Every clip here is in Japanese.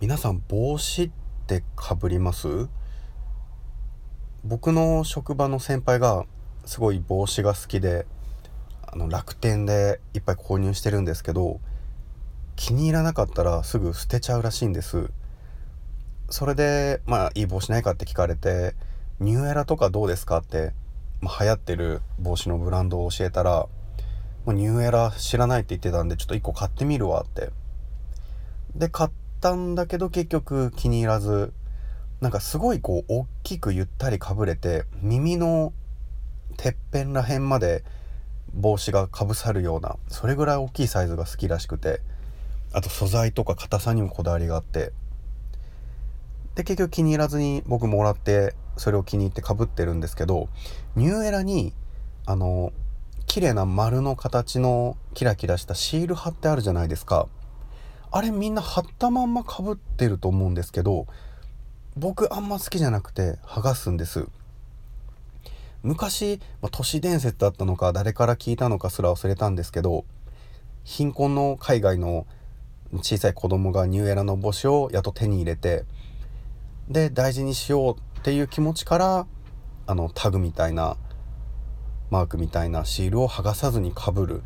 皆さん帽子ってかぶります？僕の職場の先輩がすごい帽子が好きであの楽天でいっぱい購入してるんですけど気に入らなかったらすぐ捨てちゃうらしいんです。それでまあいい帽子ないかって聞かれてニューエラとかどうですかって、まあ、流行ってる帽子のブランドを教えたらもうニューエラ知らないって言ってたんでちょっと1個買ってみるわって。で買ったんだけど結局気に入らずなんかすごいこう大きくゆったりかぶれて耳のてっぺんらへんまで帽子がかぶさるようなそれぐらい大きいサイズが好きらしくてあと素材とか硬さにもこだわりがあってで結局気に入らずに僕もらってそれを気に入ってかぶってるんですけどニューエラにあの綺麗な丸の形のキラキラしたシール貼ってあるじゃないですか。あれみんな貼ったまんまかぶってると思うんですけど僕あんま好きじゃなくて剥がすんです。昔、まあ、都市伝説だったのか誰から聞いたのかすら忘れたんですけど貧困の海外の小さい子供がニューエラの帽子をやっと手に入れてで大事にしようっていう気持ちからあのタグみたいなマークみたいなシールを剥がさずにかぶる。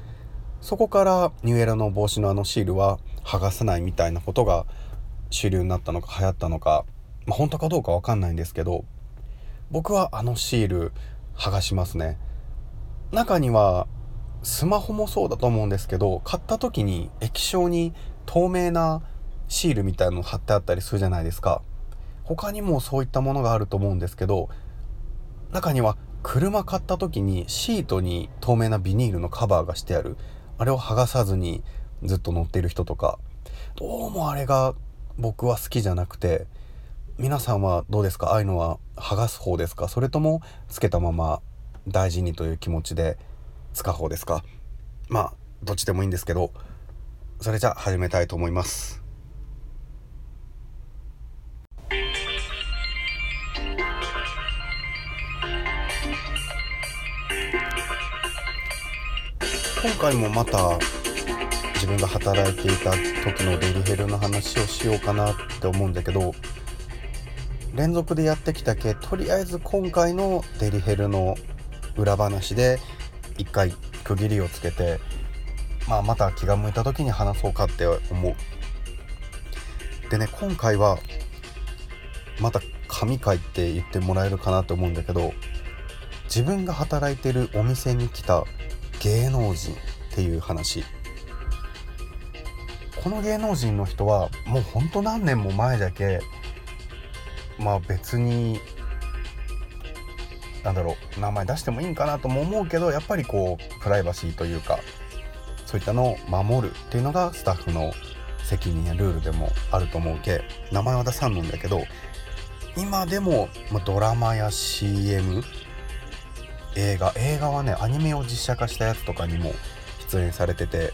そこからニューエラの帽子のあのシールは剥がさないみたいなことが主流になったのか流行ったのか、まあ、本当かどうか分かんないんですけど僕はあのシール剥がしますね。中にはスマホもそうだと思うんですけど買った時に液晶に透明なシールみたいの貼ってあったりするじゃないですか。他にもそういったものがあると思うんですけど中には車買った時にシートに透明なビニールのカバーがしてある。あれを剥がさずにずっと乗ってる人とかどうもあれが僕は好きじゃなくて皆さんはどうですか？ああいうのは剥がす方ですか？それともつけたまま大事にという気持ちで使う方ですか？まあどっちでもいいんですけどそれじゃ始めたいと思います。今回もまた自分が働いていた時のデリヘルの話をしようかなって思うんだけど連続でやってきたけとりあえず今回のデリヘルの裏話で一回区切りをつけて、まあ、また気が向いた時に話そうかって思う。でね今回はまた神回って言ってもらえるかなと思うんだけど自分が働いてるお店に来た芸能人っていう話この芸能人の人はもうほんと何年も前だけまあ別になんだろう名前出してもいいんかなとも思うけどやっぱりこうプライバシーというかそういったのを守るっていうのがスタッフの責任やルールでもあると思うけ名前は出さんのんだけど今でも、まあ、ドラマや CM 映画映画はねアニメを実写化したやつとかにも出演されてて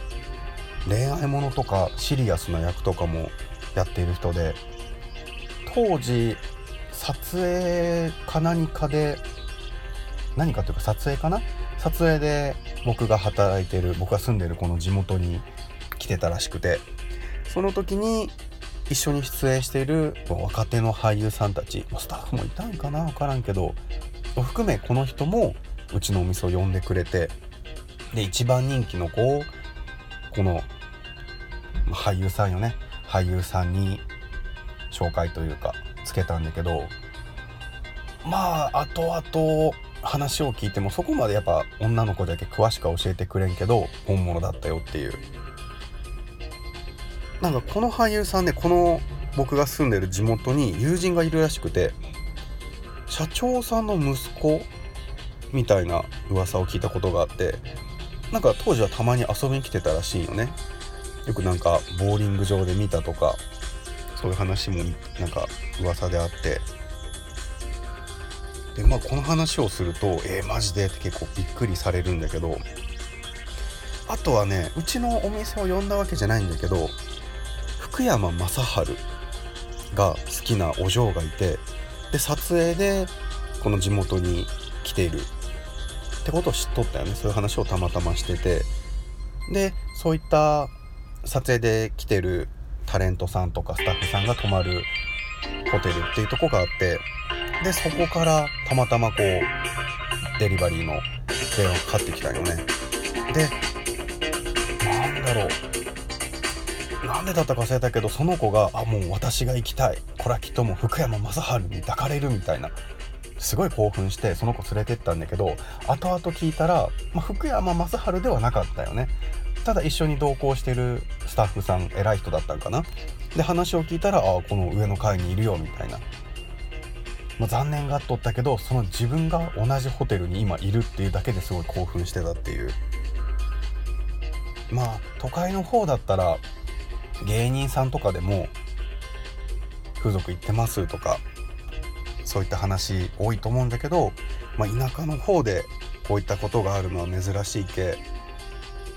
恋愛ものとかシリアスな役とかもやっている人で当時撮影か何かで何かというか撮影かな？撮影で僕が働いてる僕が住んでるこの地元に来てたらしくてその時に一緒に出演している若手の俳優さんたちスタッフもいたんかな？分からんけど含めこの人もうちのお店を呼んでくれてで一番人気の子をこの俳優さんよね。俳優さんに紹介というかつけたんだけどまあ後々話を聞いてもそこまでやっぱ女の子だけ詳しくは教えてくれんけど本物だったよっていう。なんかこの俳優さんねこの僕が住んでる地元に友人がいるらしくて社長さんの息子みたいな噂を聞いたことがあってなんか当時はたまに遊びに来てたらしいよね。よくなんかボーリング場で見たとかそういう話もなんか噂であって。でまあこの話をするとえー、マジでって結構びっくりされるんだけどあとはねうちのお店を呼んだわけじゃないんだけど福山雅治が好きなお嬢がいてで撮影でこの地元に来ている。ってことを知っとったよね。そういう話をたまたましてて。でそういった撮影で来てるタレントさんとかスタッフさんが泊まるホテルっていうとこがあってでそこからたまたまこうデリバリーの電話かかってきたよね。でなんだろう。なんでだったか忘れたけどその子が「あもう私が行きたい。これはきっともう福山雅治に抱かれる」みたいな。すごい興奮してその子連れてったんだけど後々聞いたら、まあ、福山雅治ではなかったよね。ただ一緒に同行してるスタッフさん偉い人だったんかな。で話を聞いたらあこの上の階にいるよみたいな、まあ、残念がっとったけどその自分が同じホテルに今いるっていうだけですごい興奮してたっていう。まあ都会の方だったら芸人さんとかでも風俗行ってますとかそういった話多いと思うんだけど、まあ、田舎の方でこういったことがあるのは珍しいけ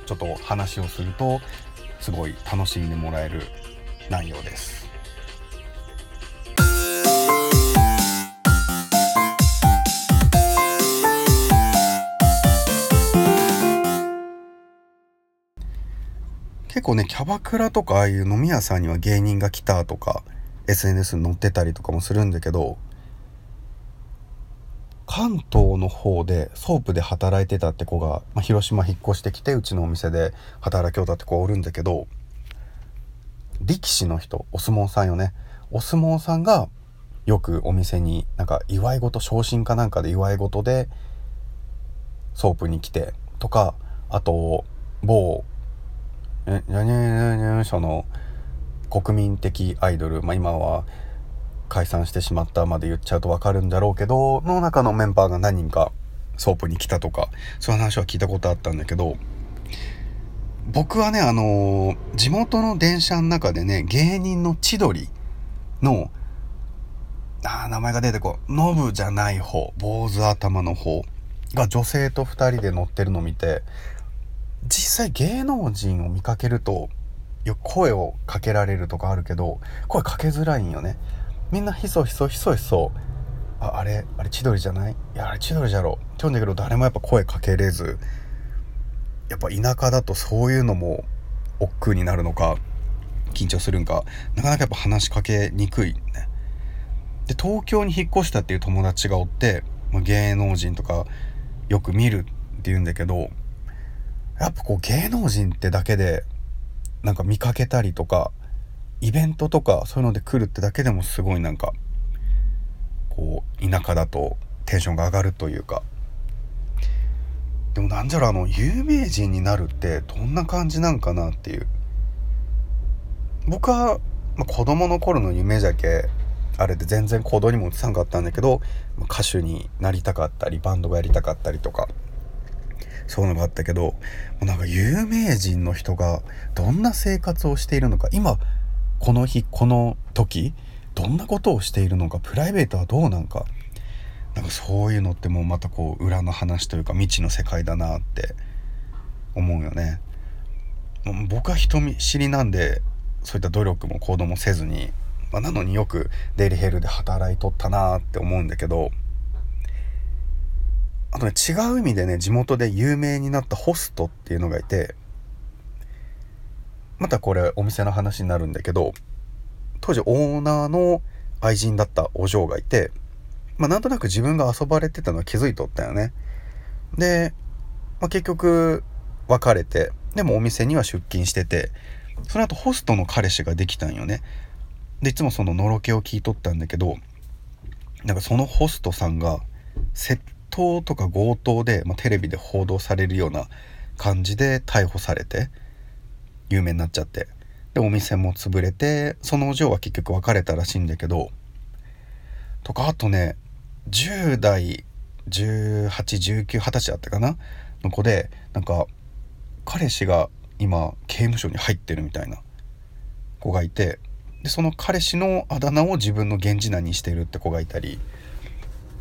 ちょっと話をするとすごい楽しんでもらえる内容です。結構ねキャバクラとかああいう飲み屋さんには芸人が来たとか SNS に載ってたりとかもするんだけど関東の方でソープで働いてたって子が、まあ、広島引っ越してきてうちのお店で働きよったって子おるんだけど力士の人お相撲さんよね。お相撲さんがよくお店になんか祝い事昇進かなんかで祝い事でソープに来てとかあと某えにゃにゃにゃにゃその国民的アイドルまあ今は解散してしまったまで言っちゃうとわかるんだろうけど、の中のメンバーが何人かソープに来たとか、そういう話は聞いたことあったんだけど、僕はね、あのー、地元の電車の中でね、芸人の千鳥の、あ、名前が出てこう、ノブじゃない方、坊主頭の方が女性と2人で乗ってるのを見て、実際芸能人を見かけると、声をかけられるとかあるけど、声かけづらいんよね。みんなひそひそひそひそ。ああれあれ千鳥じゃない？いやあれ千鳥じゃろ。って言うんだけど誰もやっぱ声かけれず。やっぱ田舎だとそういうのも億劫になるのか緊張するんか。なかなかやっぱ話しかけにくいね。で東京に引っ越したっていう友達がおって、まあ、芸能人とかよく見るって言うんだけどやっぱこう芸能人ってだけでなんか見かけたりとかイベントとかそういうので来るってだけでもすごいなんかこう田舎だとテンションが上がるというか。でもなんじゃろあの有名人になるってどんな感じなんかなっていう。僕は、まあ、子供の頃の夢じゃけあれで全然行動にも移さんかったんだけど歌手になりたかったりバンドがやりたかったりとかそういうのがあったけどなんか有名人の人がどんな生活をしているのか今この日この時どんなことをしているのかプライベートはどうなんかなんかそういうのってもうまたこう裏の話というか未知の世界だなって思うよね。僕は人見知りなんでそういった努力も行動もせずに、まあ、なのによくデイリーヘルで働いとったなって思うんだけどあとね違う意味でね地元で有名になったホストっていうのがいてまたこれお店の話になるんだけど当時オーナーの愛人だったお嬢がいて、まあ、なんとなく自分が遊ばれてたのは気づいとったよね。で、まあ、結局別れてでもお店には出勤しててその後ホストの彼氏ができたんよね。でいつもそののろけを聞いとったんだけどなんかそのホストさんが窃盗とか強盗で、まあ、テレビで報道されるような感じで逮捕されて。有名になっちゃって。でお店も潰れてそのお嬢は結局別れたらしいんだけどとかあとね10代181920歳だったかな？の子でなんか彼氏が今刑務所に入ってるみたいな子がいてでその彼氏のあだ名を自分の源氏名にしてるって子がいたり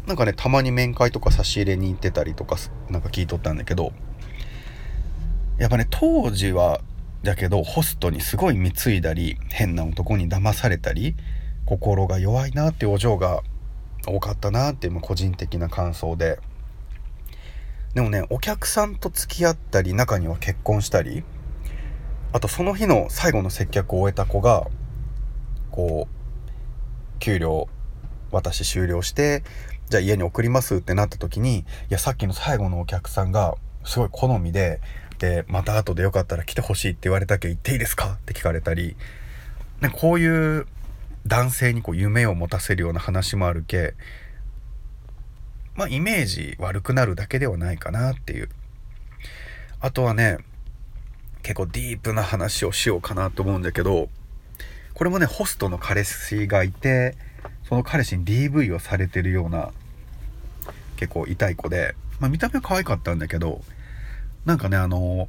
なんかねたまに面会とか差し入れに行ってたりとかなんか聞いとったんだけどやっぱね当時はだけどホストにすごい貢いだり変な男に騙されたり心が弱いなってお嬢が多かったなっていう個人的な感想で。でもねお客さんと付き合ったり中には結婚したりあとその日の最後の接客を終えた子がこう給料私終了してじゃあ家に送りますってなった時にいやさっきの最後のお客さんがすごい好みででまた後でよかったら来てほしいって言われたけ行っていいですか？って聞かれたりなんかこういう男性にこう夢を持たせるような話もあるけまあイメージ悪くなるだけではないかなっていう。あとはね結構ディープな話をしようかなと思うんだけどこれもねホストの彼氏がいてその彼氏に DV をされてるような結構痛い子で、まあ、見た目は可愛かったんだけどなんかねあの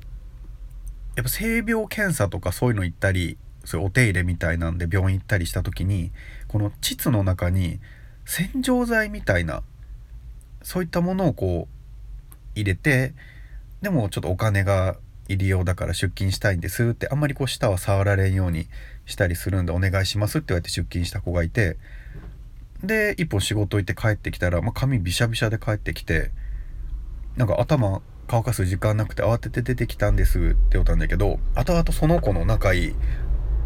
やっぱ性病検査とかそういうの行ったりそういうお手入れみたいなんで病院行ったりした時にこの膣の中に洗浄剤みたいなそういったものをこう入れてでもちょっとお金が入りようだから出勤したいんですってあんまりこう舌は触られんようにしたりするんでお願いしますって言われて出勤した子がいてで一本仕事行って帰ってきたら、まあ、髪びしゃびしゃで帰ってきてなんか頭乾かす時間なくて慌てて出てきたんですって言ったんだけど後々その子の仲いい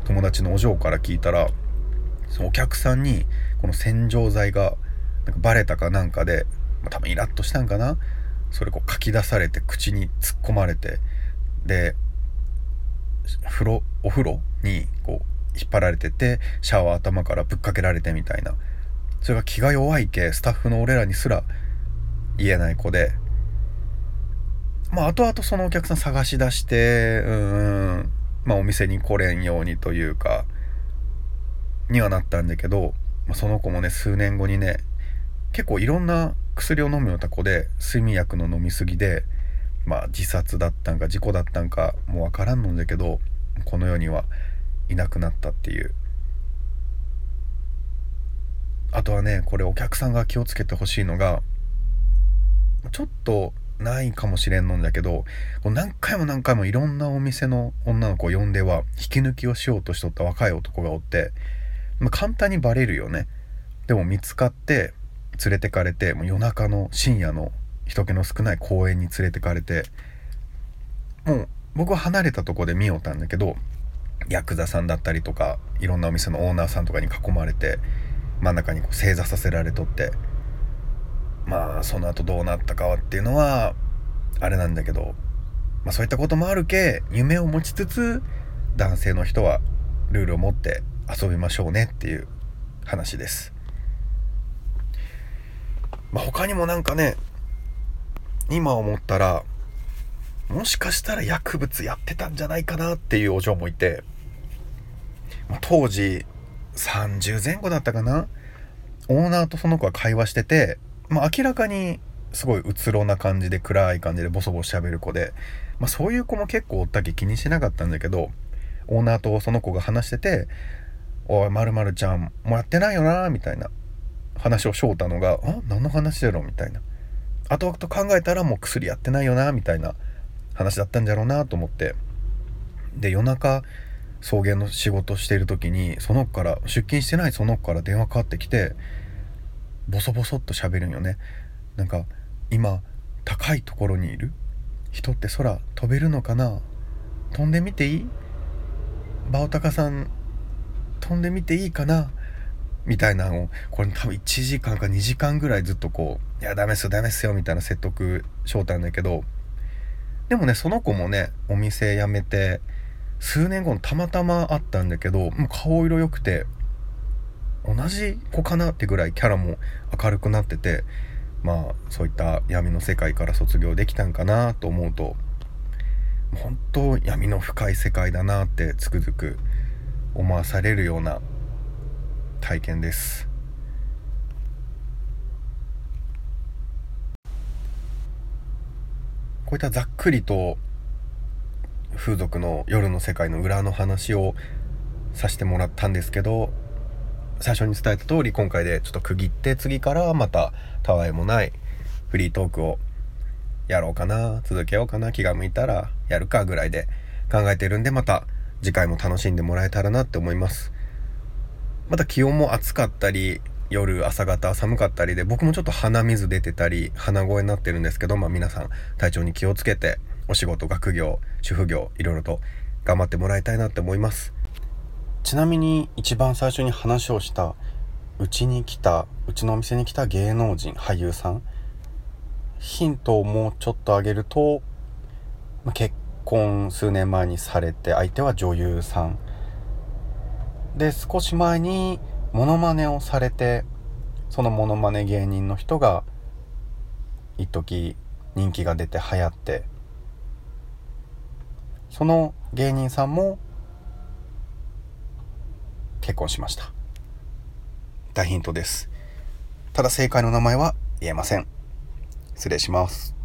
友達のお嬢から聞いたらそのお客さんにこの洗浄剤がなんかバレたかなんかで、まあ、多分イラッとしたんかな？それこう書き出されて口に突っ込まれてで風呂お風呂にこう引っ張られててシャワー頭からぶっかけられてみたいな。それが気が弱いけスタッフの俺らにすら言えない子でまあ後々そのお客さん探し出してうんまあお店に来れんようにというかにはなったんだけど、まあ、その子もね数年後にね結構いろんな薬を飲むような子で睡眠薬の飲み過ぎでまあ自殺だったんか事故だったんかもう分からんのんだけどこの世にはいなくなったっていう。あとはねこれお客さんが気をつけてほしいのがちょっとないかもしれんのんだけど何回も何回もいろんなお店の女の子を呼んでは引き抜きをしようとしとった若い男がおって、まあ、簡単にバレるよね。でも見つかって連れてかれてもう夜中の深夜の人気の少ない公園に連れてかれてもう僕は離れたとこで見よったんだけどヤクザさんだったりとかいろんなお店のオーナーさんとかに囲まれて真ん中にこう正座させられとってまあその後どうなったかはっていうのはあれなんだけど、まあ、そういったこともあるけ夢を持ちつつ男性の人はルールを持って遊びましょうねっていう話です。まあ、他にもなんかね今思ったらもしかしたら薬物やってたんじゃないかなっていうお嬢もいて、まあ、当時30前後だったかな？オーナーとその子は会話しててまあ、明らかにすごいうつろな感じで暗い感じでボソボソ喋る子で、まあ、そういう子も結構おったけ気にしなかったんだけどオーナーとその子が話してて「おいまるちゃんもうやってないよな」みたいな話をしょうたのが「あ何の話だろ?」みたいな後々考えたらもう薬やってないよなみたいな話だったんじゃろうなと思ってで夜中送迎の仕事している時にその子から出勤してないその子から電話かかってきてボソボソっと喋るんよね。なんか今高いところにいる？人って空飛べるのかな？飛んでみていい？バオタカさん飛んでみていいかな？みたいなのをこれ多分1時間か2時間ぐらいずっとこう「いやダメっすよダメっすよ」みたいな説得しょうたんだけど。でもねその子もねお店辞めて数年後にたまたま会ったんだけどもう顔色良くて同じ子かなってぐらいキャラも明るくなっててまあそういった闇の世界から卒業できたんかなと思うと本当闇の深い世界だなってつくづく思わされるような体験です。こういったざっくりと風俗の夜の世界の裏の話をさせてもらったんですけど最初に伝えた通り今回でちょっと区切って次からまたたわいもないフリートークをやろうかな続けようかな気が向いたらやるかぐらいで考えてるんでまた次回も楽しんでもらえたらなって思います。また気温も暑かったり夜朝方寒かったりで僕もちょっと鼻水出てたり鼻声になってるんですけどまあ皆さん体調に気をつけてお仕事学業主婦業いろいろと頑張ってもらいたいなって思います。ちなみに一番最初に話をしたうちに来たうちのお店に来た芸能人俳優さんヒントをもうちょっとあげると結婚数年前にされて相手は女優さん。で少し前にモノマネをされてそのモノマネ芸人の人が一時人気が出て流行って。その芸人さんも結婚しました。大ヒントです。ただ正解の名前は言えません。失礼します。